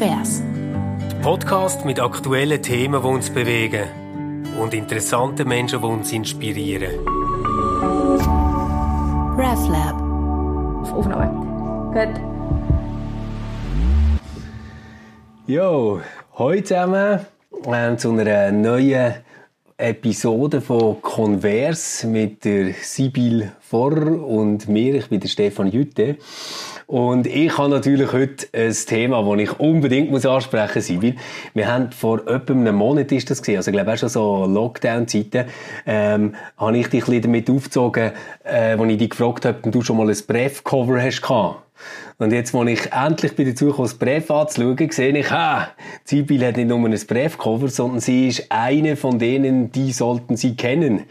Konvers. Podcast mit aktuellen Themen, die uns bewegen und interessanten Menschen, die uns inspirieren. RefLab. Auf Aufnahme. Gut. Jo, heute zusammen ähm, zu einer neuen Episode von Converse mit der Sibyl Vorr und mir. Ich bin der Stefan Jütte. Und ich habe natürlich heute ein Thema, das ich unbedingt ansprechen muss, Sibyl. Wir haben vor etwa einem Monat ist das gewesen, also ich glaube auch schon so Lockdown-Zeiten, ähm, habe ich dich ein bisschen damit aufgezogen, äh, als ich dich gefragt habe, ob du schon mal ein Bref-Cover hast. Und jetzt, als ich endlich bei dazu kam, das Brief anzuschauen, sehe ich, ah, Sibyl hat nicht nur ein Briefcover, sondern sie ist eine von denen, die sollten sie kennen.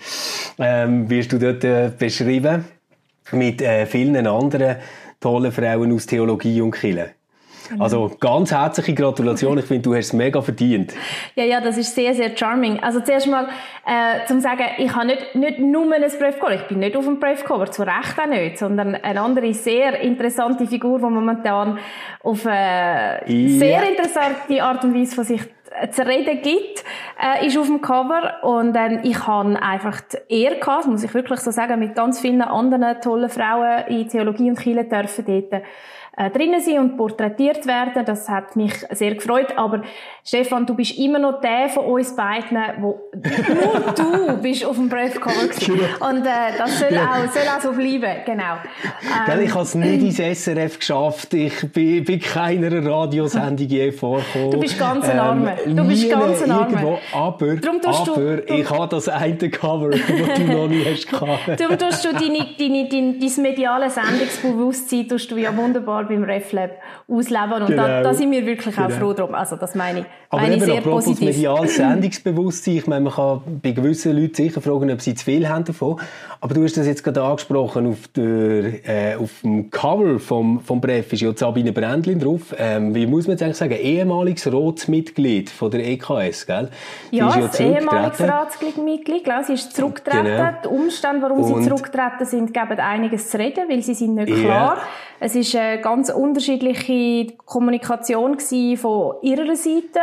Ähm, wirst du dort äh, beschrieben mit äh, vielen anderen tollen Frauen aus Theologie und Kirche. Genau. Also ganz herzliche Gratulation. Ich finde, du hast es mega verdient. Ja, ja, das ist sehr, sehr charming. Also zuerst mal äh, zum sagen, ich habe nicht, nicht nur ein Briefcover. Ich bin nicht auf dem Briefcover, zu Recht auch nicht, sondern eine andere sehr interessante Figur, die momentan auf eine Ja. sehr interessante Art und Weise von sich zu reden gibt, äh, ist auf dem Cover. Und ähm, ich habe einfach die Ehre gehabt, muss ich wirklich so sagen, mit ganz vielen anderen tollen Frauen in Theologie und Kirche dürfen dort äh, drinnen sein und porträtiert werden. Das hat mich sehr gefreut. Aber Stefan, du bist immer noch der von uns beiden, wo nur du bist auf dem Briefcover gewesen. Und äh, das soll auch, soll auch so bleiben. Genau. Ähm, ich habe es nicht ins SRF geschafft. Ich bin bei keiner Radiosendung je vorgekommen. Du bist ganz ein Armer. Du bist nie ganz ein Armer. Irgendwo. Aber, Darum tust du- aber darum- ich habe das eine Cover, das du noch nicht hast gehabt. Darum tust du deine, deine, dein, dein mediale Sendungsbewusstsein tust du ja wunderbar beim RefLab ausleben. Und da, Genau. da sind wir wirklich auch Genau. froh drum. Also, das meine ich, Aber meine ich eben, sehr apropos positiv. mediales Sendungsbewusstsein, ich meine, man kann bei gewissen Leuten sicher fragen, ob sie zu viel haben davon. Aber du hast das jetzt gerade angesprochen, auf, der, äh, auf dem Cover vom, vom Brief ist ja Sabine Brändlin drauf. Ähm, wie muss man jetzt eigentlich sagen? Ehemaliges Ratsmitglied von der EKS, gell? Sie Ja, ist das ehemalige zurückgetreten. Ratsmitglied, genau, sie ist zurückgetreten. Genau. Die Umstände, warum Und- sie zurückgetreten sind, geben einiges zu reden, weil sie sind nicht Ja. klar. Es ist eine ganz unterschiedliche Kommunikation von ihrer Seite,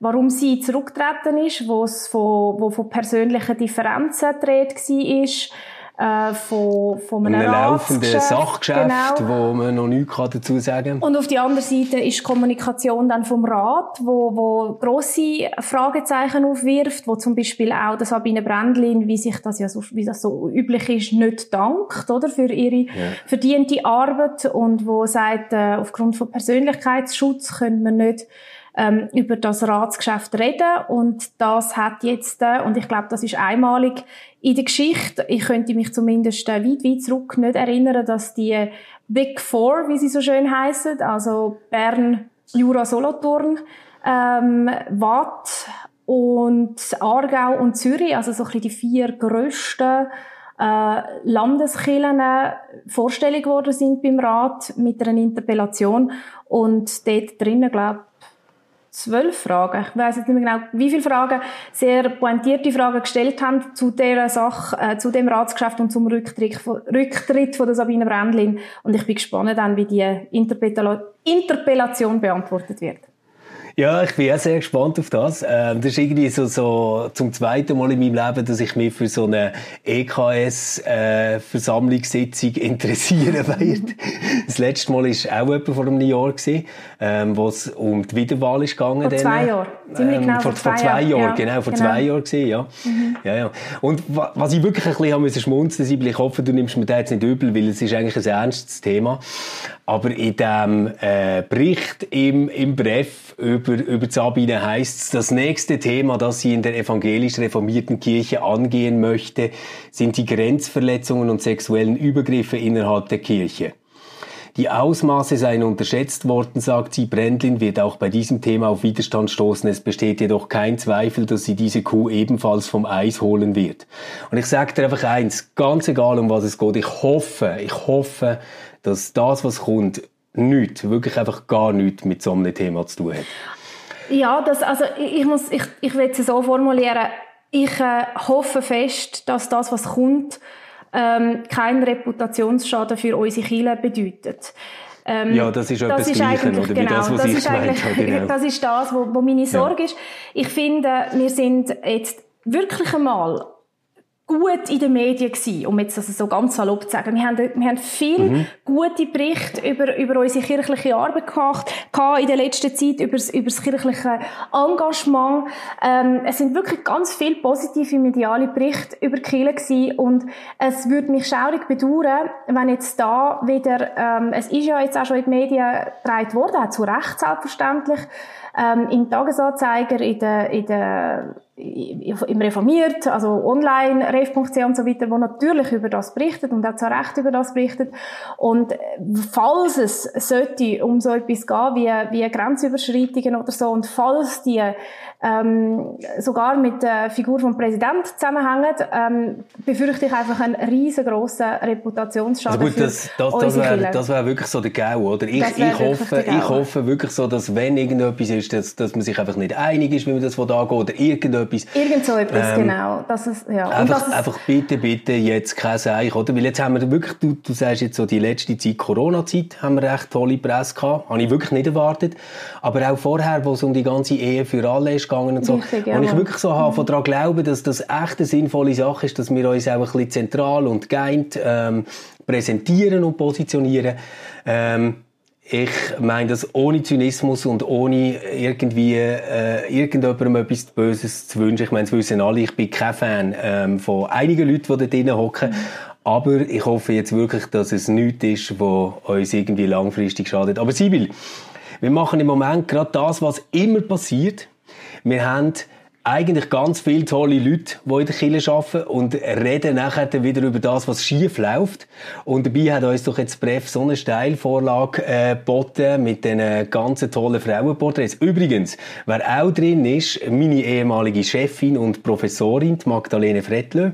warum sie zurückgetreten ist, wo es von, wo von persönlichen Differenzen Rede war, äh, von, von einem, Einem laufenden Ratsgeschäft, Sachgeschäft, genau. wo man noch nichts dazu sagen kann. Und auf die andere Seite ist die Kommunikation dann vom Rat, wo, wo grosse Fragezeichen aufwirft, wo zum Beispiel auch der Sabine Brändlin, wie sich das ja so, wie das so üblich ist, nicht dankt, oder? Für ihre verdiente Arbeit und wo sagt, äh, aufgrund von Persönlichkeitsschutz können wir nicht ähm, über das Ratsgeschäft reden. Und das hat jetzt, äh, und ich glaube, das ist einmalig in der Geschichte, ich könnte mich zumindest äh, weit, weit zurück nicht erinnern, dass die Big Four, wie sie so schön heißen, also Bern, Jura, Solothurn, ähm, Watt und Aargau und Zürich, also so ein bisschen die vier grössten äh, Landeskirchen äh, vorstellig geworden sind beim Rat mit einer Interpellation. Und dort drinnen, glaube zwölf Fragen. Ich weiß jetzt nicht mehr genau, wie viele Fragen, sehr pointierte Fragen gestellt haben zu dieser Sache, äh, zu dem Ratsgeschäft und zum Rücktritt von, Rücktritt von der Sabine Brändlin. Und ich bin gespannt dann, wie die Interpella Interpellation beantwortet wird. Ja, ich bin auch sehr gespannt auf das. Ähm, das ist irgendwie so, so zum zweiten Mal in meinem Leben, dass ich mich für so eine EKS-Versammlungssitzung interessieren werde. Das letzte Mal war auch etwa vor einem Jahr, gewesen, ähm, wo es um die Wiederwahl ist gegangen. Vor dann. zwei Jahren. Ziemlich genau vor, vor zwei zwei Jahren. Jahren. Ja, Genau, vor genau. Mhm. zwei Jahren gewesen, ja. ja, ja. Und wa- was ich wirklich ein bisschen haben müssen schmunzeln, ich hoffe, du nimmst mir das jetzt nicht übel, weil es ist eigentlich ein ernstes Thema. Aber in dem äh, Bericht im, im Brief über, über Sabine heißt es, das nächste Thema, das sie in der evangelisch reformierten Kirche angehen möchte, sind die Grenzverletzungen und sexuellen Übergriffe innerhalb der Kirche. Die Ausmaße seien unterschätzt worden, sagt sie. Brändlin wird auch bei diesem Thema auf Widerstand stoßen. Es besteht jedoch kein Zweifel, dass sie diese Kuh ebenfalls vom Eis holen wird. Und ich sage dir einfach eins, ganz egal um was es geht, ich hoffe, ich hoffe, dass das, was kommt, nichts, wirklich einfach gar nichts mit so einem Thema zu tun hat. Ja, das, also ich, muss, ich, ich will es so formulieren. Ich äh, hoffe fest, dass das, was kommt, ähm, keinen Reputationsschaden für unsere Kirche bedeutet. Ähm, ja, das ist etwas das Gleiche, oder? Genau, das, was das ich ist gemeint habe. Genau. Das ist das, wo, wo meine Sorge ja. ist. Ich finde, wir sind jetzt wirklich einmal gut in den Medien gewesen, um jetzt das so ganz salopp zu sagen. Wir haben, wir haben viel mhm. gute Berichte über, über unsere kirchliche Arbeit gemacht, in der letzten Zeit, über das, über das kirchliche Engagement. Ähm, es sind wirklich ganz viele positive mediale Berichte über Kirche gewesen und es würde mich schaurig bedauern, wenn jetzt da wieder, ähm, es ist ja jetzt auch schon in den Medien getragen worden, auch zu Recht selbstverständlich, ähm, im Tagesanzeiger, in der, in der im Reformiert, also online, ref.ch und so weiter, wo natürlich über das berichtet und auch zu Recht über das berichtet. Und äh, falls es sollte um so etwas gehen wie, wie Grenzüberschreitungen oder so und falls die ähm, sogar mit der Figur vom Präsidenten zusammenhängen, ähm, befürchte ich einfach einen riesengroßen Reputationsschaden also gut, das, das, das wäre das wär wirklich so der GAU, oder? Ich, ich, hoffe, ich hoffe wirklich so, dass wenn irgendetwas ist, dass, dass man sich einfach nicht einig ist, wie man das von da geht, oder irgendetwas. Irgend so etwas, ähm, genau. Das ist, ja. Einfach, das ist, einfach bitte, bitte jetzt kein Seich, oder? Weil jetzt haben wir wirklich, du, du sagst jetzt so die letzte Zeit, Corona-Zeit, haben wir recht tolle Presse gehabt. Habe ich wirklich nicht erwartet. Aber auch vorher, wo es um die ganze Ehe für alle ist gegangen und so. Richtig, ja. Und ich wirklich so habe, mhm. daran glauben, dass das echt eine sinnvolle Sache ist, dass wir uns auch ein bisschen zentral und geeint ähm, präsentieren und positionieren. Ähm, ich meine das ohne Zynismus und ohne irgendwie äh, irgendjemandem etwas Böses zu wünschen. Ich meine, das wissen alle, ich bin kein Fan ähm, von einigen Leuten, die da drinnen hocken. Aber ich hoffe jetzt wirklich, dass es nichts ist, was uns irgendwie langfristig schadet. Aber Sibyl, wir machen im Moment gerade das, was immer passiert. Wir haben eigentlich ganz viele tolle Leute, die in der Kirche arbeiten und reden nachher wieder über das, was schief läuft. Und dabei hat uns doch jetzt Bref so eine Steilvorlage äh, geboten mit den ganzen tollen Frauenporträts. Übrigens, wer auch drin ist, meine ehemalige Chefin und Professorin, Magdalene Frettlö,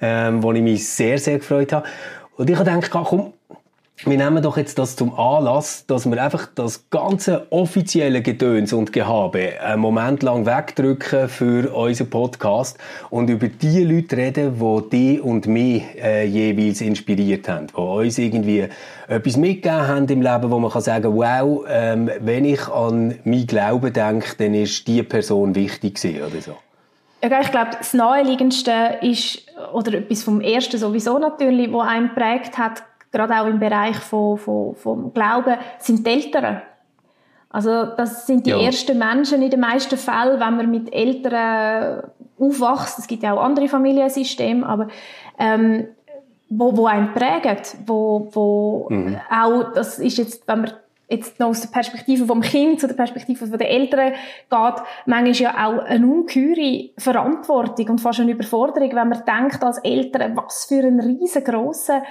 ähm, wo ich mich sehr, sehr gefreut habe. Und ich habe gedacht, komm, wir nehmen doch jetzt das zum Anlass, dass wir einfach das ganze offizielle Gedöns und Gehabe einen Moment lang wegdrücken für unseren Podcast und über die Leute reden, die die und mich äh, jeweils inspiriert haben, die uns irgendwie etwas mitgegeben haben im Leben, wo man kann sagen, wow, ähm, wenn ich an mein Glauben denke, dann ist die Person wichtig gewesen oder so. Ja, ich glaube, das Naheliegendste ist, oder etwas vom Ersten sowieso natürlich, wo einen prägt hat, gerade auch im Bereich von, von, vom Glauben, sind die Eltern. Also das sind die ja. ersten Menschen in den meisten Fällen, wenn man mit Eltern aufwächst. Es gibt ja auch andere Familiensysteme, aber ähm, wo, wo einen prägen, wo, wo mhm. auch, das ist jetzt, wenn man jetzt noch aus der Perspektive vom Kind zu der Perspektive der Eltern geht, manchmal ja auch eine ungeheure Verantwortung und fast eine Überforderung, wenn man denkt als Eltern, was für einen riesengroßen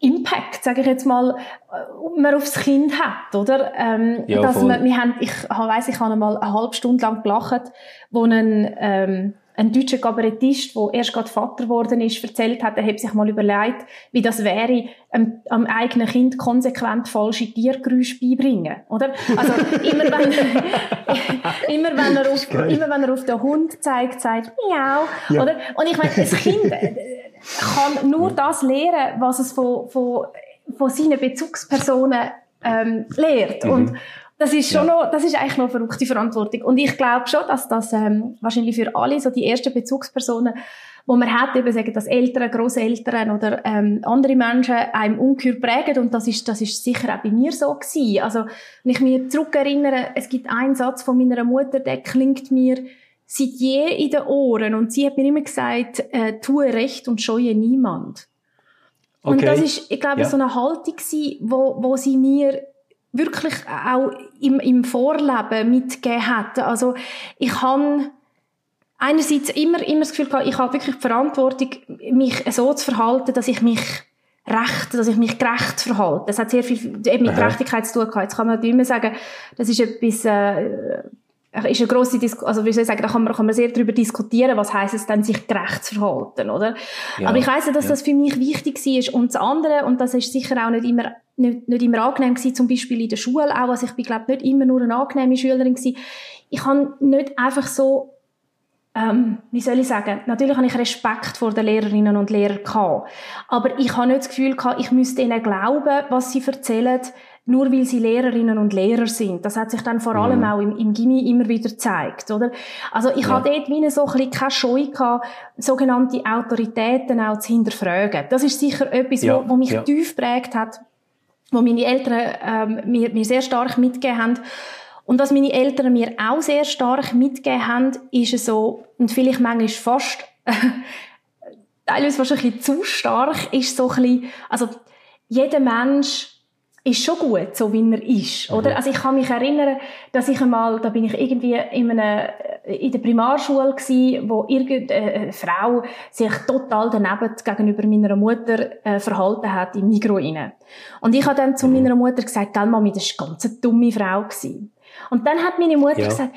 Impact, sage ich jetzt mal, äh, man aufs Kind hat, oder? Ähm, ja, dass man, wir haben, ich weiss, ich habe einmal eine halbe Stunde lang gelacht, wo ein, ähm, ein deutscher Kabarettist, der erst gerade Vater geworden ist, erzählt hat, er hat sich mal überlegt, wie das wäre, ähm, am eigenen Kind konsequent falsche Tiergeräusche beibringen, oder? Also, immer wenn, immer wenn er auf, immer wenn er auf den Hund zeigt, sagt, miau, ja. oder? Und ich meine, das Kind, kann nur das lernen, was es von, von, von seinen Bezugspersonen ähm, lehrt. Mhm. Und das ist schon ja. noch, das ist eigentlich noch eine verrückte Verantwortung. Und ich glaube schon, dass das ähm, wahrscheinlich für alle so die ersten Bezugspersonen, wo man hat, eben sagen, dass Eltern, Großeltern oder ähm, andere Menschen einem ungeheuer prägen. Und das ist, das ist sicher auch bei mir so gewesen. Also, wenn ich mich zurückerinnere, es gibt einen Satz von meiner Mutter, der klingt mir seit je in den Ohren und sie hat mir immer gesagt, äh, tue recht und scheue niemand. Okay. Und das ist, ich glaube, ja. so eine Haltung gewesen, wo, wo sie mir wirklich auch im, im Vorleben mitgegeben hat. Also ich habe einerseits immer, immer das Gefühl gehabt, ich habe wirklich die Verantwortung, mich so zu verhalten, dass ich mich recht, dass ich mich gerecht verhalte. Das hat sehr viel eben mit Aha. Gerechtigkeit zu tun gehabt. Jetzt kann man immer sagen, das ist etwas, äh, ist eine grosse Dis also wie soll ich sagen, da kann man, kann man sehr darüber diskutieren, was heißt es dann, sich gerecht zu verhalten, oder? Ja, Aber ich weiss ja, dass ja. das für mich wichtig war. Und das andere, und das ist sicher auch nicht immer, nicht, nicht immer angenehm gewesen, zum Beispiel in der Schule auch, also ich bin, glaube nicht immer nur eine angenehme Schülerin gewesen. Ich habe nicht einfach so ähm, wie soll ich sagen, natürlich habe ich Respekt vor den Lehrerinnen und Lehrern gehabt, aber ich habe nicht das Gefühl gehabt, ich müsste ihnen glauben, was sie erzählen, nur weil sie Lehrerinnen und Lehrer sind. Das hat sich dann vor allem mhm. auch im, im Gimmi immer wieder gezeigt, oder? Also ich ja. habe dort wie so ein bisschen keine Scheu gehabt, sogenannte Autoritäten auch zu hinterfragen. Das ist sicher etwas, ja. wo, wo mich ja. tief prägt hat, wo meine Eltern ähm, mir, mir sehr stark mitgegeben haben. Und was meine Eltern mir auch sehr stark mitgegeben haben, ist so, und vielleicht manchmal fast, teilweise wahrscheinlich zu stark, ist so ein bisschen, also jeder Mensch ist schon gut, so wie er ist, oder? Mhm. Also ich kann mich erinnern, dass ich einmal, da bin ich irgendwie in, einer, in der Primarschule gsi, wo irgendeine Frau sich total daneben gegenüber meiner Mutter äh, verhalten hat im Mikro inne. Und ich habe dann zu mhm. meiner Mutter gesagt, gell Mami, das war eine ganz dumme Frau gewesen. Und dann hat meine Mutter ja. gesagt,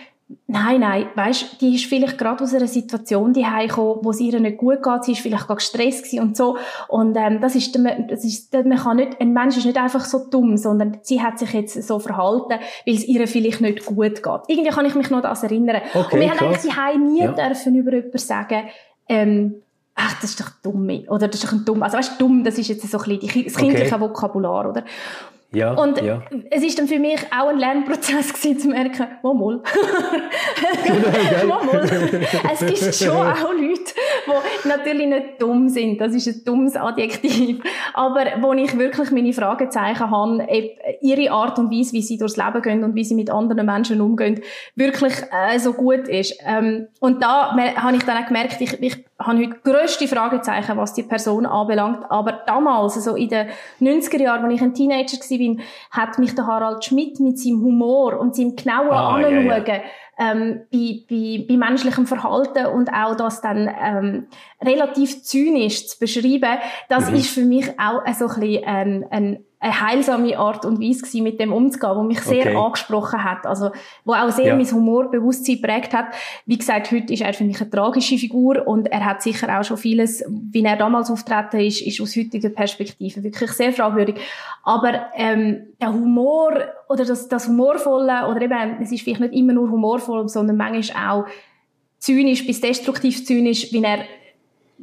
Nein, nein, weißt, die ist vielleicht gerade aus einer Situation die gekommen, wo es ihr nicht gut geht, sie ist vielleicht gerade gestresst und so und ähm, das ist, das ist, man kann nicht, ein Mensch ist nicht einfach so dumm, sondern sie hat sich jetzt so verhalten, weil es ihr vielleicht nicht gut geht. Irgendwie kann ich mich noch das erinnern. Okay, und wir haben eigentlich nie ja. dürfen über jemanden sagen, ähm, ach, das ist doch dumm, oder das ist doch ein dumm, also weißt, dumm, das ist jetzt so ein bisschen das kindliche okay. Vokabular, oder? Ja, und ja. es ist dann für mich auch ein Lernprozess gewesen, zu merken, mal mal. Es gibt schon auch Leute, die natürlich nicht dumm sind. Das ist ein dummes Adjektiv. Aber wo ich wirklich meine Fragezeichen habe, ob ihre Art und Weise, wie sie durchs Leben gehen und wie sie mit anderen Menschen umgehen, wirklich äh, so gut ist. Ähm, und da habe ich dann auch gemerkt, ich, ich habe heute grösste Fragezeichen, was die Person anbelangt. Aber damals, also in den 90er Jahren, als ich ein Teenager war, hat mich der Harald Schmidt mit seinem Humor und seinem genauen ah, Anschauen ja, ja. Ähm, bei, bei, bei menschlichem Verhalten und auch das dann ähm, relativ zynisch zu beschreiben, das mhm. ist für mich auch so ein bisschen ein, ein eine heilsame Art und Weise gewesen, mit dem umzugehen, wo mich sehr okay. angesprochen hat, also wo auch sehr ja. mein Humorbewusstsein prägt hat. Wie gesagt, heute ist er für mich eine tragische Figur und er hat sicher auch schon vieles, wie er damals auftreten ist, ist aus heutiger Perspektive wirklich sehr fragwürdig. Aber ähm, der Humor oder das, das Humorvolle oder eben, es ist vielleicht nicht immer nur humorvoll, sondern manchmal auch zynisch bis destruktiv zynisch, wie er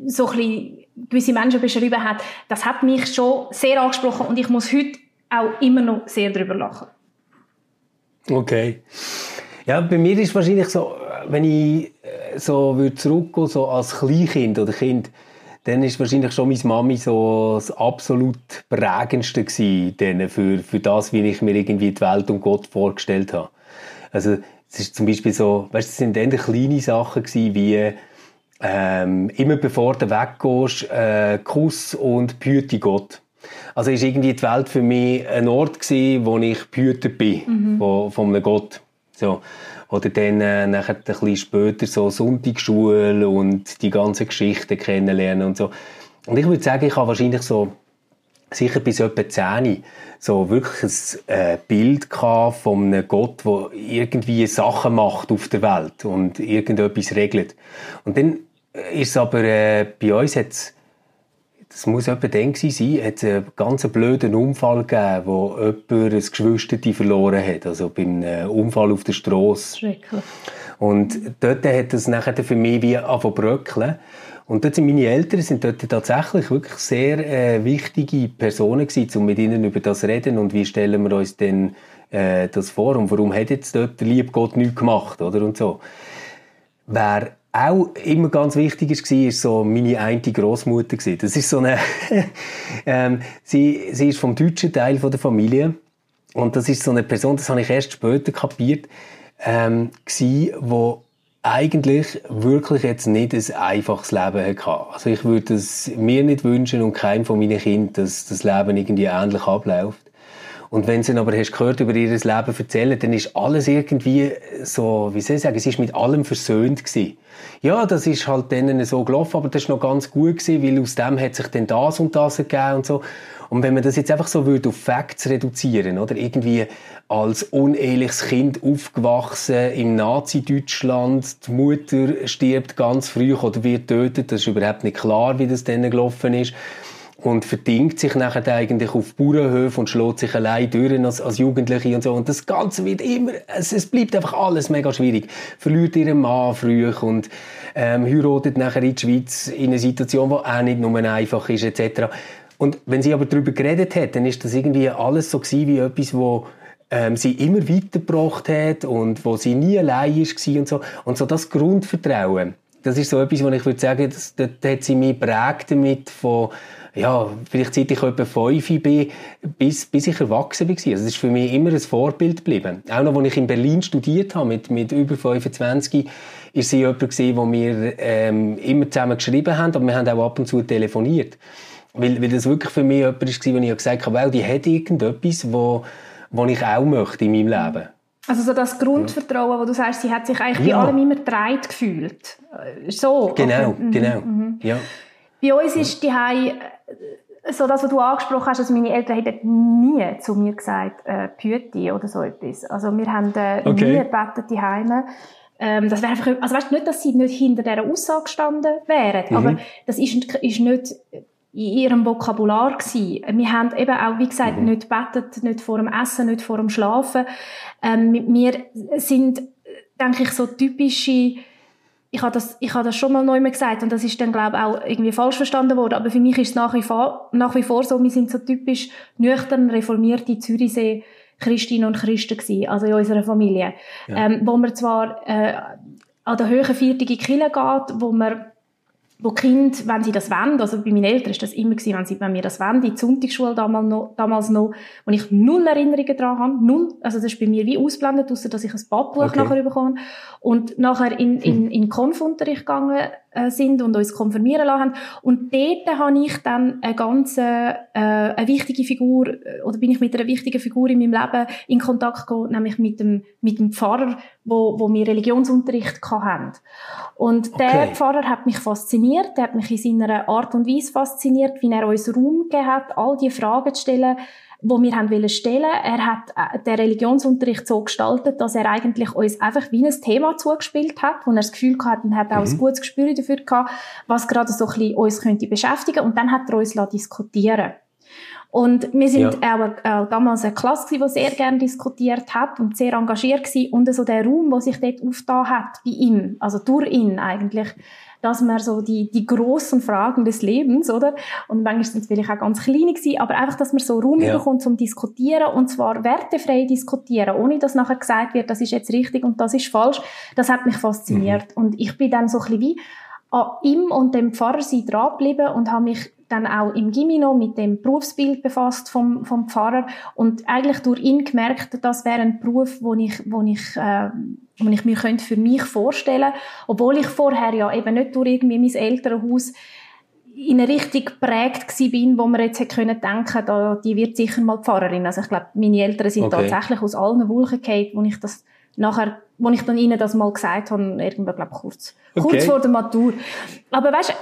so ein bisschen gewisse Menschen beschrieben hat, das hat mich schon sehr angesprochen und ich muss heute auch immer noch sehr darüber lachen. Okay. Ja, bei mir ist wahrscheinlich so, wenn ich äh, so würde so als Kleinkind oder Kind, dann ist wahrscheinlich schon meine Mami so das absolut prägendste gewesen, für, für das, wie ich mir irgendwie die Welt und Gott vorgestellt habe. Also, es ist zum Beispiel so, weißt, es sind eher kleine Sachen gewesen, wie, ähm, immer bevor du weggehst, äh, Kuss und behüte Gott. Also ist irgendwie die Welt für mich ein Ort gewesen, wo ich behütet bin mhm. von, von einem Gott. So. Oder dann äh, nachher ein bisschen später so Sonntagsschule und die ganzen Geschichten kennenlernen und so. Und ich würde sagen, ich habe wahrscheinlich so sicher bis etwa 10 so wirklich ein äh, Bild von einem Gott, der irgendwie Sachen macht auf der Welt und irgendetwas regelt. Und dann ist aber äh, bei uns hat das muss etwa dann sein, hat es einen ganz blöden Unfall gegeben, wo jemand ein Geschwister verloren hat, also beim äh, Unfall auf der Straße. Schrecklich. Und dort hat es nachher für mich wie angefangen bröckeln. Und dort sind meine Eltern sind dort tatsächlich wirklich sehr äh, wichtige Personen gewesen, um mit ihnen über das zu reden und wie stellen wir uns denn äh, das vor und warum hat jetzt dort der liebe Gott nichts gemacht, oder? Und so. Wer auch immer ganz wichtig war, ist so meine eine Großmutter. Das ist so eine, ähm, sie, sie ist vom deutschen Teil der Familie und das ist so eine Person, das habe ich erst später kapiert, ähm, gsi, wo eigentlich wirklich jetzt nicht ein einfaches Leben hatte. Also ich würde es mir nicht wünschen und keinem von meinen Kindern, dass das Leben irgendwie ähnlich abläuft. Und wenn sie aber hast gehört über ihr Leben erzählen, dann ist alles irgendwie so, wie soll ich sagen, sie ist mit allem versöhnt gewesen. Ja, das ist halt denen so gelaufen, aber das ist noch ganz gut gewesen, weil aus dem hat sich dann das und das ergeben und so. Und wenn man das jetzt einfach so würde auf Facts reduzieren, oder? Irgendwie als uneheliches Kind aufgewachsen im Nazi-Deutschland, die Mutter stirbt ganz früh oder wird tötet, das ist überhaupt nicht klar, wie das dann gelaufen ist und verdingt sich nachher eigentlich auf Bauernhöfe und schlägt sich allein durch als, als Jugendliche und so. Und das Ganze wird immer, es, es bleibt einfach alles mega schwierig. Verliert ihren Mann früh und ähm, heiratet nachher in die Schweiz in einer Situation, die auch nicht nur einfach ist, etc. Und wenn sie aber darüber geredet hat, dann ist das irgendwie alles so gewesen, wie etwas, wo ähm, sie immer weitergebracht hat und wo sie nie allein war und so. Und so das Grundvertrauen, das ist so etwas, wo ich würde sagen, das, das hat sie mich prägt damit von, ja, vielleicht seit ich etwa fünf bin, bis, bis ich erwachsen war. Also das ist für mich immer ein Vorbild geblieben. Auch noch, als ich in Berlin studiert habe, mit, mit über 25, ist sie jemand gewesen, wo wir ähm, immer zusammen geschrieben haben, aber wir haben auch ab und zu telefoniert. Weil, weil das wirklich für mich jemand war, wo ich gesagt habe, well, die hat irgendetwas, wo, wo ich auch möchte in meinem Leben. Also so das Grundvertrauen, wo du sagst, sie hat sich eigentlich ja. bei allem immer getragen gefühlt. Äh, so. Genau, okay. Mhm, genau. Mhm. Ja. Bei uns ist die Hei so das, was du angesprochen hast, also meine Eltern hätten nie zu mir gesagt, äh, Püti oder so etwas. Also wir haben äh, okay. nie gebetet die Heime. Ähm, das wäre einfach, also weißt nicht, dass sie nicht hinter dieser Aussage gestanden wären, mhm. aber das ist, ist nicht in ihrem Vokabular gewesen. Wir haben eben auch, wie gesagt, mhm. nicht betet, nicht vor dem Essen, nicht vor dem Schlafen. Ähm, wir sind, denke ich, so typische, ich habe das, ich habe das schon mal neu gesagt und das ist dann, glaube ich, auch irgendwie falsch verstanden worden, aber für mich ist es nach wie vor, nach wie vor so, wir sind so typisch nüchtern, reformierte Zürichsee Christinnen und Christen gewesen, also in unserer Familie. Ja. Ähm, wo man zwar äh, an der höheren viertigen Kille geht, wo man wo die Kinder, wenn sie das wollen, also bei meinen Eltern ist das immer gewesen, wenn, sie, wenn wir das wollen, die Sonntagsschule damals noch, damals noch, wo ich null Erinnerungen daran habe, null, also das ist bei mir wie ausblendet, außer dass ich ein Badbuch okay. nachher bekomme. Und nachher in, in, in Konfunterricht gegangen sind und uns konfirmieren lassen haben. Und dort habe ich dann eine ganz äh, eine wichtige Figur, äh, oder bin ich mit einer wichtigen Figur in meinem Leben in Kontakt gekommen, nämlich mit dem, mit dem Pfarrer, wo, wo wir Religionsunterricht hatten. Und okay. der Pfarrer hat mich fasziniert, der hat mich in seiner Art und Weise fasziniert, wie er uns Raum gegeben hat, all die Fragen zu stellen, wo wir haben wollen stellen. Er hat äh, den Religionsunterricht so gestaltet, dass er eigentlich uns einfach wie ein Thema zugespielt hat, wo er das Gefühl gehabt und hat auch mhm. ein gutes Gespür dafür gehabt, was gerade so ein bisschen uns könnte beschäftigen. Und dann hat er uns diskutieren und wir sind ja. auch, auch damals eine Klasse, die sehr gerne diskutiert hat und sehr engagiert war. Und so der Raum, der sich dort aufgetan hat, bei ihm, also durch ihn eigentlich, dass man so die, die grossen Fragen des Lebens, oder? Und manchmal sind es vielleicht auch ganz kleine gewesen, aber einfach, dass man so Raum ja. bekommt zum Diskutieren und zwar wertefrei diskutieren, ohne dass nachher gesagt wird, das ist jetzt richtig und das ist falsch. Das hat mich fasziniert. Mhm. Und ich bin dann so ein bisschen wie an ihm und dem Pfarrer sein dran geblieben und habe mich dann auch im Gimino mit dem Berufsbild befasst vom, vom Pfarrer und eigentlich durch ihn gemerkt, das wäre ein Beruf, wo ich, wo ich, äh, wo ich mir könnte für mich vorstellen obwohl ich vorher ja eben nicht durch irgendwie mein Elternhaus in eine Richtung geprägt bin, wo man jetzt hätte können denken, da, die wird sicher mal Pfarrerin. Also ich glaube, meine Eltern sind okay. tatsächlich aus allen Wolken gefallen, wo ich das nachher, wo ich dann ihnen das mal gesagt habe, irgendwann, glaube kurz, okay. kurz vor der Matur. Aber weißt,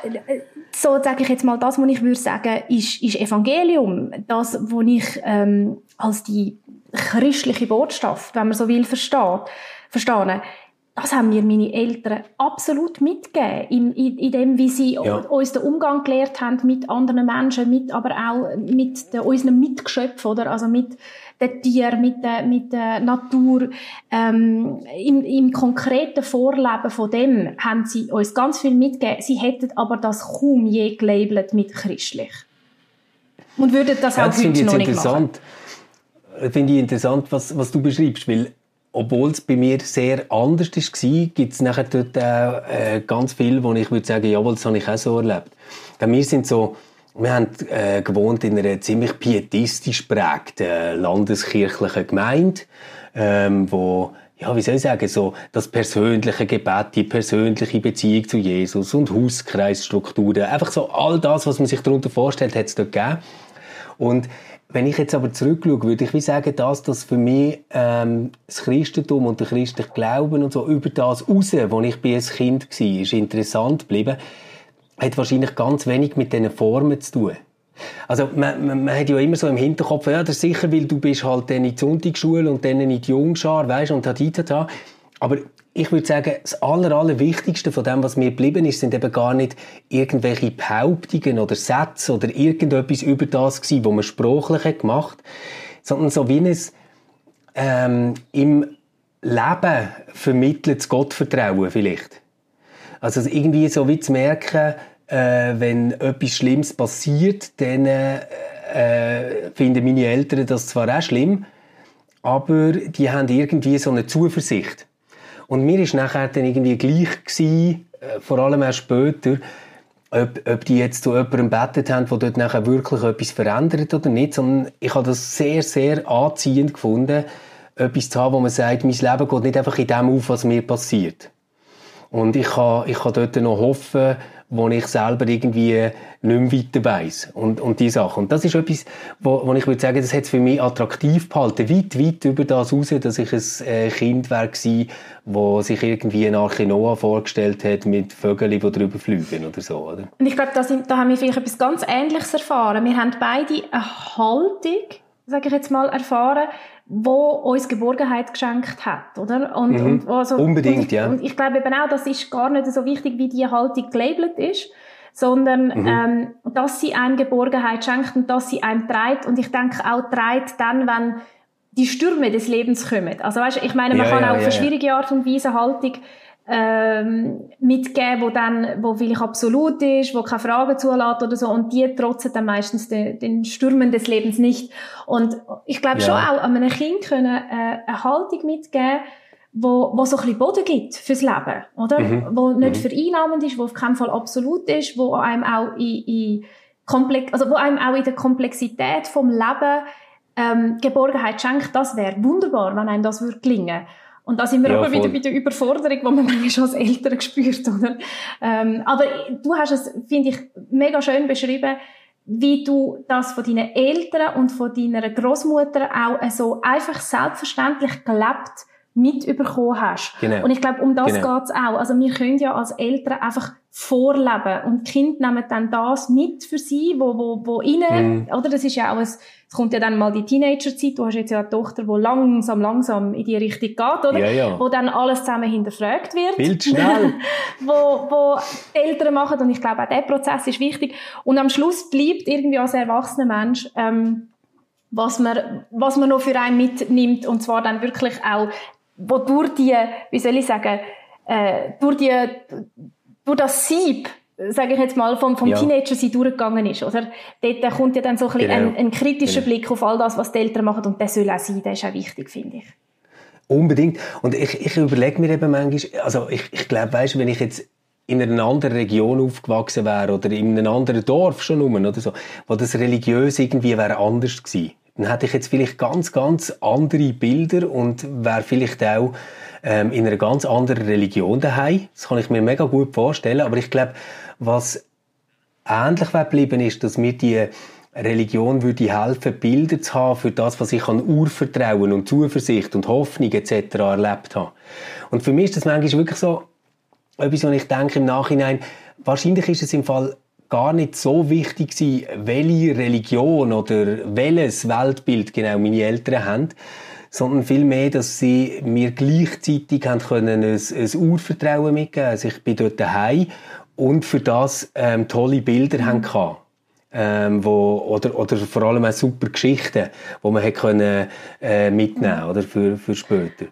so sage ich jetzt mal, das, was ich würde sagen, ist, ist Evangelium. Das, was ich ähm, als die christliche Botschaft, wenn man so will, versteht, verstehen das haben mir meine Eltern absolut mitgegeben, in, in, in dem, wie sie ja. uns den Umgang gelehrt haben mit anderen Menschen, mit, aber auch mit den, unseren Mitgeschöpfen, oder? Also mit den Tieren, mit der, mit der Natur. Ähm, im, Im konkreten Vorleben von dem haben sie uns ganz viel mitgegeben. Sie hätten aber das kaum je gelabelt mit christlich. Und würden das ja, auch das heute noch nicht machen. Finde ich interessant, was, was du beschreibst, weil obwohl es bei mir sehr anders war, gibt es nachher dort auch äh, ganz viel, wo ich würde sagen, jawohl, das habe ich auch so erlebt. Denn wir sind so, wir haben äh, gewohnt in einer ziemlich pietistisch prägten landeskirchlichen Gemeinde, ähm, wo ja, wie soll ich sagen, so das persönliche Gebet, die persönliche Beziehung zu Jesus und Hauskreisstrukturen, einfach so all das, was man sich darunter vorstellt, hat es dort gegeben. Und wenn ich jetzt aber zurückschaue, würde ich wie sagen, dass das für mich ähm, das Christentum und der christliche Glauben und so über das raus, wo ich bei als Kind war, ist interessant geblieben, hat wahrscheinlich ganz wenig mit diesen Formen zu tun. Also man, man, man, hat ja immer so im Hinterkopf, ja, das ist sicher, weil du bist halt dann in die Sonntagsschule und dann in die Jungschar, weißt und da. Aber ich würde sagen, das Aller, Allerwichtigste von dem, was mir geblieben ist, sind eben gar nicht irgendwelche Behauptungen oder Sätze oder irgendetwas über das gewesen, was man sprachlich hat gemacht sondern so wie ein ähm, im Leben vermitteltes Gottvertrauen vielleicht. Also irgendwie so wie zu merken, äh, wenn etwas Schlimmes passiert, dann äh, finden meine Eltern das zwar auch schlimm, aber die haben irgendwie so eine Zuversicht. Und mir ist nachher dann irgendwie gleich gewesen, äh, vor allem erst später, ob, ob die jetzt zu jemandem bettet haben, der dort nachher wirklich etwas verändert oder nicht, sondern ich habe das sehr, sehr anziehend gefunden, etwas zu haben, wo man sagt, mein Leben geht nicht einfach in dem auf, was mir passiert. Und ich kann, ich kann dort noch hoffen, wo ich selber irgendwie nicht mehr weiter weiss. Und, und die Sachen. Und das ist etwas, wo, wo ich würde sagen, das hat es für mich attraktiv behalten. Weit, weit über das raus, dass ich ein äh, Kind war, wo sich irgendwie ein Arche Noah vorgestellt hat mit Vögeln, die drüber fliegen oder so, oder? Und ich glaube, da, da haben wir vielleicht etwas ganz Ähnliches erfahren. Wir haben beide eine Haltung, sage ich jetzt mal, erfahren, wo uns Geborgenheit geschenkt hat, oder? Und, mhm. und also, Unbedingt, und, ja. Und ich glaube eben auch, das ist gar nicht so wichtig, wie die Haltung gelabelt ist, sondern mhm. ähm, dass sie einem Geborgenheit schenkt und dass sie einem treibt. Und ich denke auch treibt dann, wenn die Stürme des Lebens kommen. Also weißt, ich meine, man ja, kann ja, auch auf ja, eine schwierige Art und Weise Haltung ähm, mitgeben, wo dann, wo vielleicht absolut ist, wo keine Fragen zulässt oder so, und die trotzen dann meistens den, den Stürmen des Lebens nicht. Und ich glaube ja. schon auch, an einem Kind können äh, eine Haltung mitgeben, wo, wo so ein bisschen Boden gibt fürs Leben, oder? Mhm. Wo nicht mhm. vereinnahmend ist, wo auf keinen Fall absolut ist, wo einem auch in, in Komplex, also wo einem auch in der Komplexität vom Leben ähm, Geborgenheit schenkt, das wäre wunderbar, wenn einem das würde gelingen. Und da sind wir ja, aber wieder bei der Überforderung, die man manchmal als Eltern spürt, oder? Ähm, aber du hast es, finde ich, mega schön beschrieben, wie du das von deinen Eltern und von deiner Großmutter auch so einfach selbstverständlich gelebt mitbekommen hast. Genau. Und ich glaube, um das genau. geht's auch. Also wir können ja als Eltern einfach vorleben und die Kinder nehmen dann das mit für sie, wo, wo, wo ihnen, mm. oder das ist ja auch ein, es kommt ja dann mal die Teenagerzeit, du hast jetzt ja eine Tochter, die langsam, langsam in die Richtung geht, oder? Ja, ja. Wo dann alles zusammen hinterfragt wird. Viel schnell. wo, wo die Eltern machen und ich glaube auch der Prozess ist wichtig. Und am Schluss bleibt irgendwie als erwachsener Mensch, ähm, was man, was man noch für einen mitnimmt und zwar dann wirklich auch wo durch die, wie soll ich sagen, äh, durch die, durch das Sieb, sage ich jetzt mal, vom, vom ja. Teenager sie durchgegangen ist, oder? Dort kommt ja dann so ein, genau. ein, ein kritischer genau. Blick auf all das, was die Eltern machen und der soll auch sein, der ist auch wichtig, finde ich. Unbedingt. Und ich, ich überlege mir eben manchmal, also ich, ich glaube, weißt, wenn ich jetzt in einer anderen Region aufgewachsen wäre oder in einem anderen Dorf schon rum oder so, wo das religiös irgendwie wäre anders gewesen dann hätte ich jetzt vielleicht ganz, ganz andere Bilder und wäre vielleicht auch ähm, in einer ganz anderen Religion daheim. Das kann ich mir mega gut vorstellen. Aber ich glaube, was ähnlich geblieben ist, dass mir die Religion würde helfen, Bilder zu haben für das, was ich an Urvertrauen und Zuversicht und Hoffnung etc. erlebt habe. Und für mich ist das manchmal wirklich so etwas, wo ich denke im Nachhinein, wahrscheinlich ist es im Fall gar nicht so wichtig gewesen, welche Religion oder welches Weltbild genau meine Eltern haben, sondern vielmehr, dass sie mir gleichzeitig haben können ein, ein Urvertrauen mitgeben. Also ich bin dort daheim und für das ähm, tolle Bilder mhm. gehabt. Ähm, wo, oder, oder vor allem auch super Geschichten, die man hat können, äh, mitnehmen oder für, für später.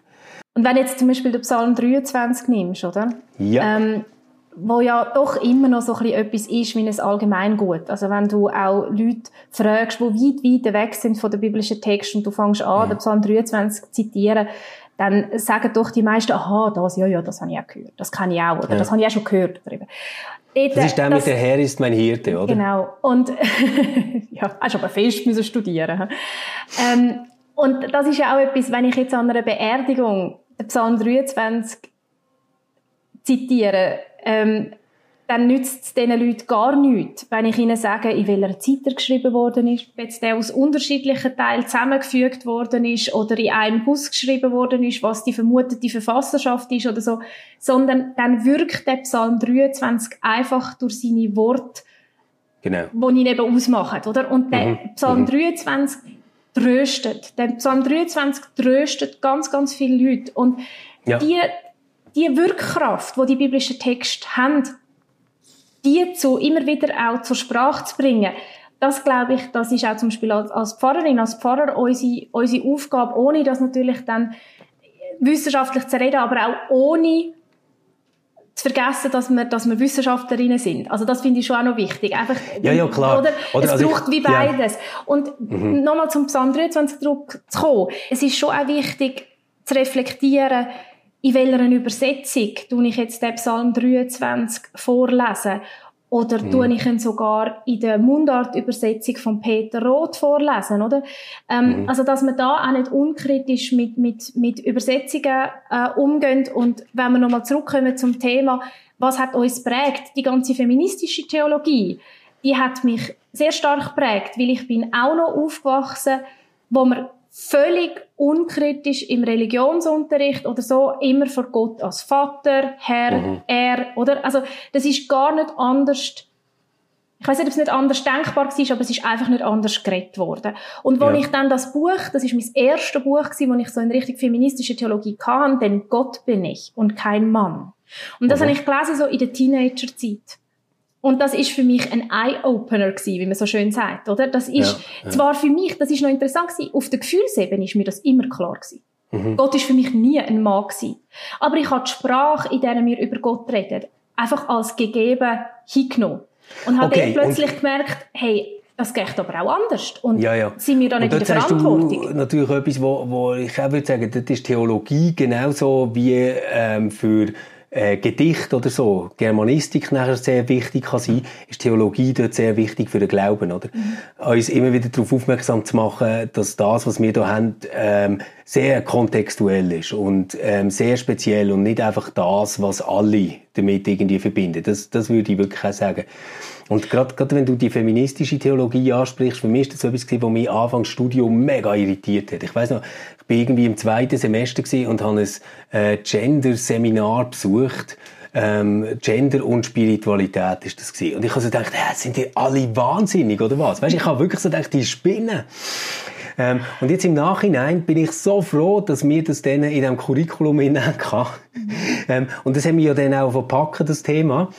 Und wenn du jetzt zum Beispiel den Psalm 23 nimmst, oder? Ja. Ähm, wo ja doch immer noch so ein bisschen etwas ist wie ein Allgemeingut. Also wenn du auch Leute fragst, die weit, weit weg sind von der biblischen Text und du fängst an, ja. den Psalm 23 zu zitieren, dann sagen doch die meisten, aha, das, ja, ja, das habe ich auch gehört. Das kann ich auch, oder ja. das habe ich auch schon gehört darüber. Dort, das ist der das, mit der Herr ist mein Hirte, oder? Genau. Und, ja, hast aber fest müssen studieren. ähm, und das ist ja auch etwas, wenn ich jetzt an einer Beerdigung Psalm 23 zitiere, ähm, dann nützt es diesen Leuten gar nichts, wenn ich ihnen sage, in welcher Zeit er geschrieben worden ist, jetzt der aus unterschiedlichen Teilen zusammengefügt worden ist oder in einem Bus geschrieben worden ist, was die vermutete Verfasserschaft ist oder so, sondern dann wirkt der Psalm 23 einfach durch seine Worte, genau. die ihn eben ausmachen, oder? Und der mhm. Psalm mhm. 23 tröstet. Der Psalm 23 tröstet ganz, ganz viele Leute. Und ja. die die Wirkkraft, wo die, die biblischen Texte haben, die zu, immer wieder auch zur Sprache zu bringen, das glaube ich, das ist auch zum Beispiel als, als Pfarrerin, als Pfarrer unsere, unsere Aufgabe, ohne das natürlich dann wissenschaftlich zu reden, aber auch ohne zu vergessen, dass wir, dass wir Wissenschaftlerinnen sind. Also das finde ich schon auch noch wichtig. Einfach, ja, ja, klar. Oder, oder es also braucht ich, wie beides. Ja. Und mhm. nochmal zum Psalm 23 zurückzukommen. Es ist schon auch wichtig zu reflektieren, in welcher Übersetzung tue ich jetzt den Psalm 23 vorlesen oder mhm. tue ich ihn sogar in der Mundartübersetzung von Peter Roth vorlesen, oder? Ähm, mhm. Also, dass man da auch nicht unkritisch mit, mit, mit Übersetzungen äh, umgehen. Und wenn wir nochmal zurückkommen zum Thema, was hat uns prägt? Die ganze feministische Theologie, die hat mich sehr stark prägt, weil ich bin auch noch aufgewachsen, wo man völlig unkritisch im Religionsunterricht oder so immer vor Gott als Vater, Herr, mhm. Er, oder? Also, das ist gar nicht anders, ich weiß nicht, ob es nicht anders denkbar war, aber es ist einfach nicht anders geredet worden. Und als ja. ich dann das Buch, das ist mein erstes Buch gewesen, wo ich so in Richtung feministische Theologie kam, denn Gott bin ich und kein Mann. Und das mhm. habe ich gelesen so in der Teenagerzeit. Und das ist für mich ein Eye-Opener gewesen, wie man so schön sagt, oder? Das ist ja, ja. zwar für mich, das ist noch interessant gewesen, auf der Gefühlsebene ist mir das immer klar gewesen. Mhm. Gott ist für mich nie ein Mann gewesen. Aber ich habe die Sprache, in der wir über Gott reden, einfach als gegeben hingenommen. Und habe okay, dann plötzlich gemerkt, hey, das geht aber auch anders. Und ja, ja. sind wir da nicht in der Verantwortung? Du natürlich etwas, wo, wo ich auch würde sagen, das ist Theologie genauso wie ähm, für äh, Gedicht oder so, Germanistik nachher sehr wichtig kann sein, ist Theologie dort sehr wichtig für den Glauben, oder? Mhm. Uns immer wieder darauf aufmerksam zu machen, dass das, was wir da haben, ähm, sehr kontextuell ist und ähm, sehr speziell und nicht einfach das, was alle damit irgendwie verbinden. Das, das würde ich wirklich auch sagen. Und gerade, wenn du die feministische Theologie ansprichst, für mich ist das etwas, was mich Anfangs Studium mega irritiert hat. Ich weiß noch, ich bin irgendwie im zweiten Semester und habe ein äh, Gender-Seminar besucht. Ähm, Gender und Spiritualität ist das gewesen. Und ich habe so gedacht, hä, sind die alle wahnsinnig oder was? Weißt, ich habe wirklich so gedacht, die spinnen. Ähm, und jetzt im Nachhinein bin ich so froh, dass wir das dann in diesem Curriculum hatten. ähm, und das haben wir ja dann auch verpacken, das Thema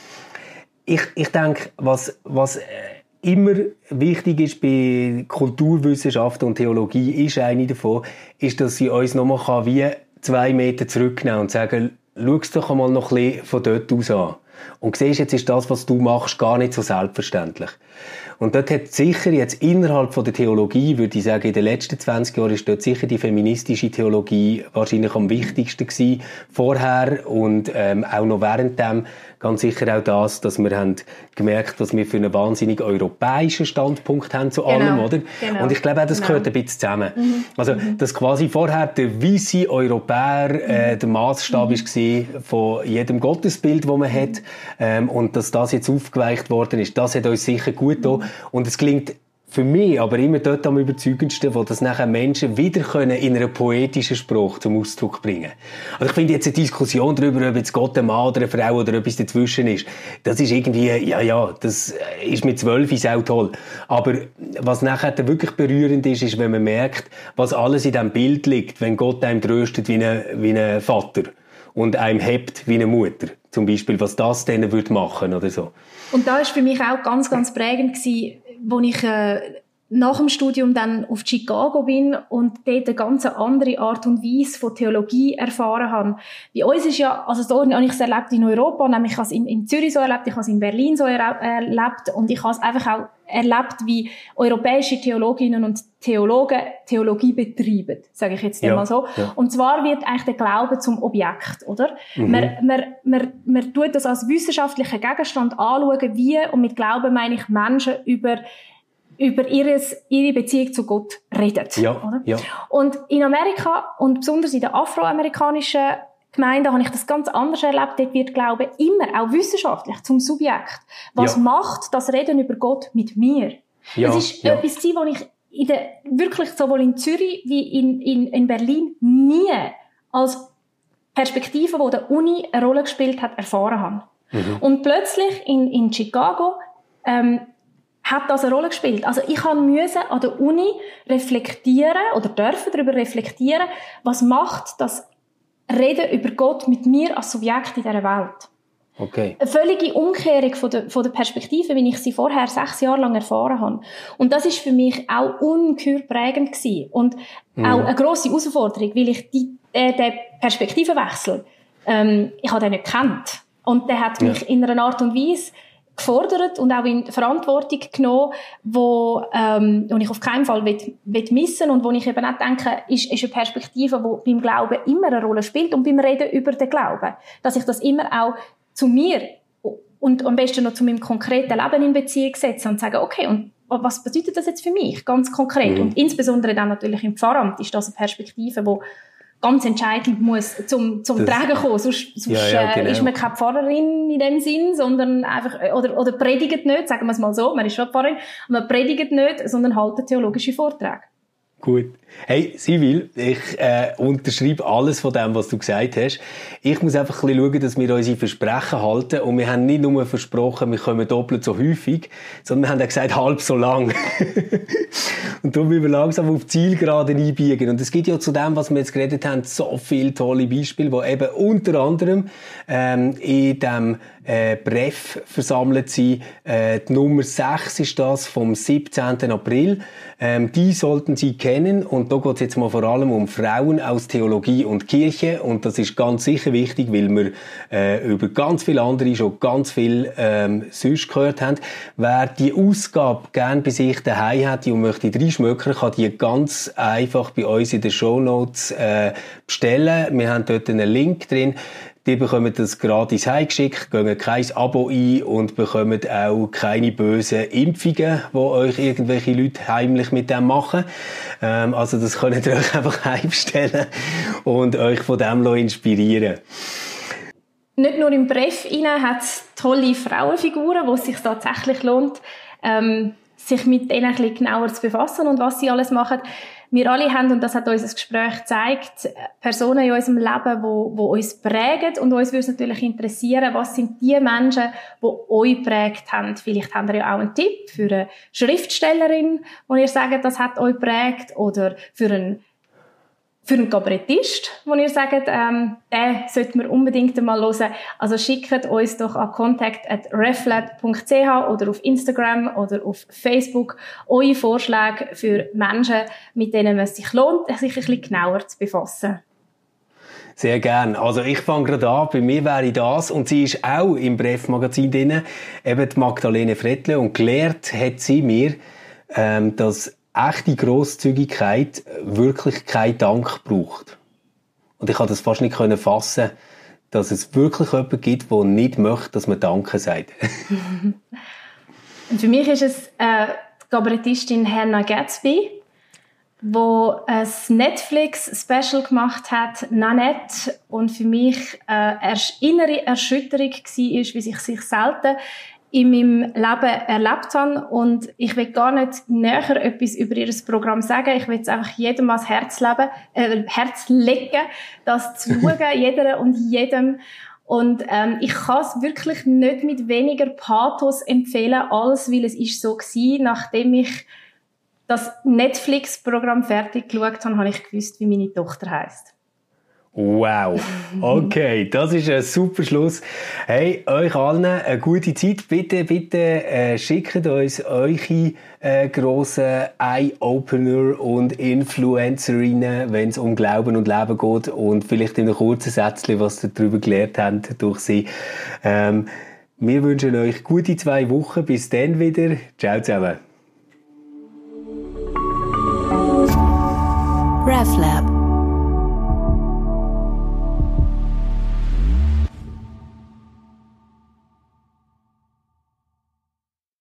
ich, ich denke, was, was äh, immer wichtig ist bei Kulturwissenschaften und Theologie, ist eine davon, ist, dass sie uns nochmal wie zwei Meter zurücknehmen und sagen, schau es doch einmal noch ein bisschen von dort aus an. Und siehst, jetzt ist das, was du machst, gar nicht so selbstverständlich. Und dort hat sicher jetzt innerhalb von der Theologie, würde ich sagen, in den letzten 20 Jahren ist dort sicher die feministische Theologie wahrscheinlich am wichtigsten gewesen. Vorher und ähm, auch noch währenddem ganz sicher auch das, dass wir haben gemerkt, dass wir für einen wahnsinnig europäischen Standpunkt haben zu allem, genau, oder? Genau, und ich glaube auch, das genau. gehört ein bisschen zusammen. Mhm. Also, mhm. dass quasi vorher der weisse Europäer äh, mhm. der Maßstab mhm. war von jedem Gottesbild, das man hat, ähm, und dass das jetzt aufgeweicht worden ist, das hat uns sicher gut getan. Und es klingt für mich aber immer dort am überzeugendsten, wo das nachher Menschen wieder können in einer poetischen Sprache zum Ausdruck bringen. Also ich finde jetzt eine Diskussion darüber, ob jetzt Gott ein Mann oder eine Frau oder etwas dazwischen ist, das ist irgendwie, ja, ja, das ist mit zwölf ist auch toll. Aber was nachher wirklich berührend ist, ist, wenn man merkt, was alles in diesem Bild liegt, wenn Gott einem tröstet wie ein, wie ein Vater und einem hebt wie eine Mutter. Zum Beispiel, was das dann würde machen oder so. Und da ist für mich auch ganz, ganz prägend gewesen, wo ich äh, nach dem Studium dann auf Chicago bin und dort eine ganz andere Art und Weise von Theologie erfahren habe. Bei uns ist ja, also so habe ich es erlebt in Europa, nämlich ich habe es in, in Zürich so erlebt, ich habe es in Berlin so erlebt und ich habe es einfach auch erlebt, wie europäische Theologinnen und Theologen Theologie betreiben, sage ich jetzt ja, mal so. Ja. Und zwar wird eigentlich der Glaube zum Objekt, oder? Mhm. Man, man, man, man tut das als wissenschaftlichen Gegenstand anschauen, wie, und mit Glauben meine ich Menschen über über ihres, ihre Beziehung zu Gott redet. Ja, oder? ja. Und in Amerika und besonders in der afroamerikanischen Gemeinde habe ich das ganz anders erlebt. Dort wird Glaube immer, auch wissenschaftlich, zum Subjekt. Was ja. macht das Reden über Gott mit mir? Ja, das ist ja. etwas, was ich in der, wirklich sowohl in Zürich wie in, in, in Berlin nie als Perspektive, die der Uni eine Rolle gespielt hat, erfahren habe. Mhm. Und plötzlich in, in Chicago ähm, hat das eine Rolle gespielt. Also ich müssen an der Uni reflektieren oder dürfen darüber reflektieren, was macht das Reden über Gott mit mir als Subjekt in dieser Welt. Okay. Eine völlige Umkehrung von der, von der Perspektive, wie ich sie vorher sechs Jahre lang erfahren habe. Und das ist für mich auch ungeheuer prägend gewesen. Und mm. auch eine grosse Herausforderung, weil ich die, äh, den Perspektivenwechsel, ähm, ich habe den nicht gekannt. Und der hat mich in einer Art und Weise gefordert und auch in Verantwortung genommen, wo, ähm, wo ich auf keinen Fall will, will missen und wo ich eben auch denke, ist, ist eine Perspektive, die beim Glauben immer eine Rolle spielt und beim Reden über den Glauben. Dass ich das immer auch zu mir und am besten noch zu meinem konkreten Leben in Beziehung setze und sage, okay, und was bedeutet das jetzt für mich, ganz konkret? Mhm. Und insbesondere dann natürlich im Pfarramt ist das eine Perspektive, die ganz entscheidend muss zum, zum das, Tragen kommen. Sonst, sonst ja, ja, äh, genau. ist man keine Pfarrerin in dem Sinn, sondern einfach, äh, oder, oder predigt nicht, sagen wir es mal so, man ist schon Pfarrerin, man predigt nicht, sondern hält theologische Vorträge. Gut. Hey, Sivil, ich äh, unterschreibe alles von dem, was du gesagt hast. Ich muss einfach ein bisschen schauen, dass wir unsere Versprechen halten. Und wir haben nicht nur versprochen, wir kommen doppelt so häufig, sondern wir haben auch gesagt, halb so lang. und darum müssen wir langsam auf Zielgerade einbiegen. Und es gibt ja zu dem, was wir jetzt geredet haben, so viele tolle Beispiele, die eben unter anderem ähm, in dem äh, Bref versammelt sind. Äh, die Nummer 6 ist das vom 17. April. Ähm, die sollten Sie kennen und da geht es jetzt mal vor allem um Frauen aus Theologie und Kirche und das ist ganz sicher wichtig, weil wir äh, über ganz viele andere schon ganz viel ähm, sonst gehört haben. Wer die Ausgabe gern bei sich daheim hat und möchte reinschmökern, kann die ganz einfach bei uns in den Show Notes äh, bestellen. Wir haben dort einen Link drin. Die bekommen das gratis heimgeschickt, gehen kein Abo ein und bekommen auch keine bösen Impfungen, die euch irgendwelche Leute heimlich mit dem machen. Ähm, also das könnt ihr euch einfach heimstellen und euch von dem inspirieren Nicht nur im Bref hat es tolle Frauenfiguren, wo es sich tatsächlich lohnt, ähm, sich mit denen ein bisschen genauer zu befassen und was sie alles machen wir alle haben, und das hat uns das Gespräch gezeigt, Personen in unserem Leben, wo, wo uns prägen und uns würde es natürlich interessieren, was sind die Menschen, die euch prägt haben. Vielleicht habt ihr ja auch einen Tipp für eine Schriftstellerin, wo ihr sagt, das hat euch prägt, oder für einen für einen Kabarettist, wo ihr sagt, ähm, den sollten wir unbedingt einmal hören. Also schickt uns doch an contact.reflab.ch oder auf Instagram oder auf Facebook eure Vorschläge für Menschen, mit denen es sich lohnt, sich ein bisschen genauer zu befassen. Sehr gern. Also ich fange gerade an. Bei mir wäre das und sie ist auch im Bref-Magazin drin, eben die Magdalene Frettle und gelehrt hat sie mir, ähm, dass echte Grosszügigkeit wirklich keinen Dank braucht. Und ich konnte das fast nicht fassen, dass es wirklich jemanden gibt, der nicht möchte, dass man Danke sagt. Und für mich ist es äh, die Kabarettistin Hannah Gatsby, wo ein Netflix-Special gemacht hat, Nanette, und für mich äh, eine innere Erschütterung war, wie sich selten in meinem Leben erlebt habe. Und ich will gar nicht näher etwas über ihr Programm sagen. Ich will es einfach jedem ans Herz, leben, äh, Herz legen, das zu schauen, jeder und jedem. Und ähm, ich kann es wirklich nicht mit weniger Pathos empfehlen, als weil es ist so war, nachdem ich das Netflix-Programm fertig geschaut habe, habe ich gewusst, wie meine Tochter heißt. Wow. Okay, das ist ein super Schluss. Hey, euch allen eine gute Zeit. Bitte, bitte äh, schickt uns eure äh, grossen Eye-Opener und Influencerinnen, wenn es um Glauben und Leben geht und vielleicht in einem kurzen Sätzchen, was ihr darüber gelernt habt durch sie. Ähm, wir wünschen euch gute zwei Wochen. Bis dann wieder. Ciao zusammen. RefLab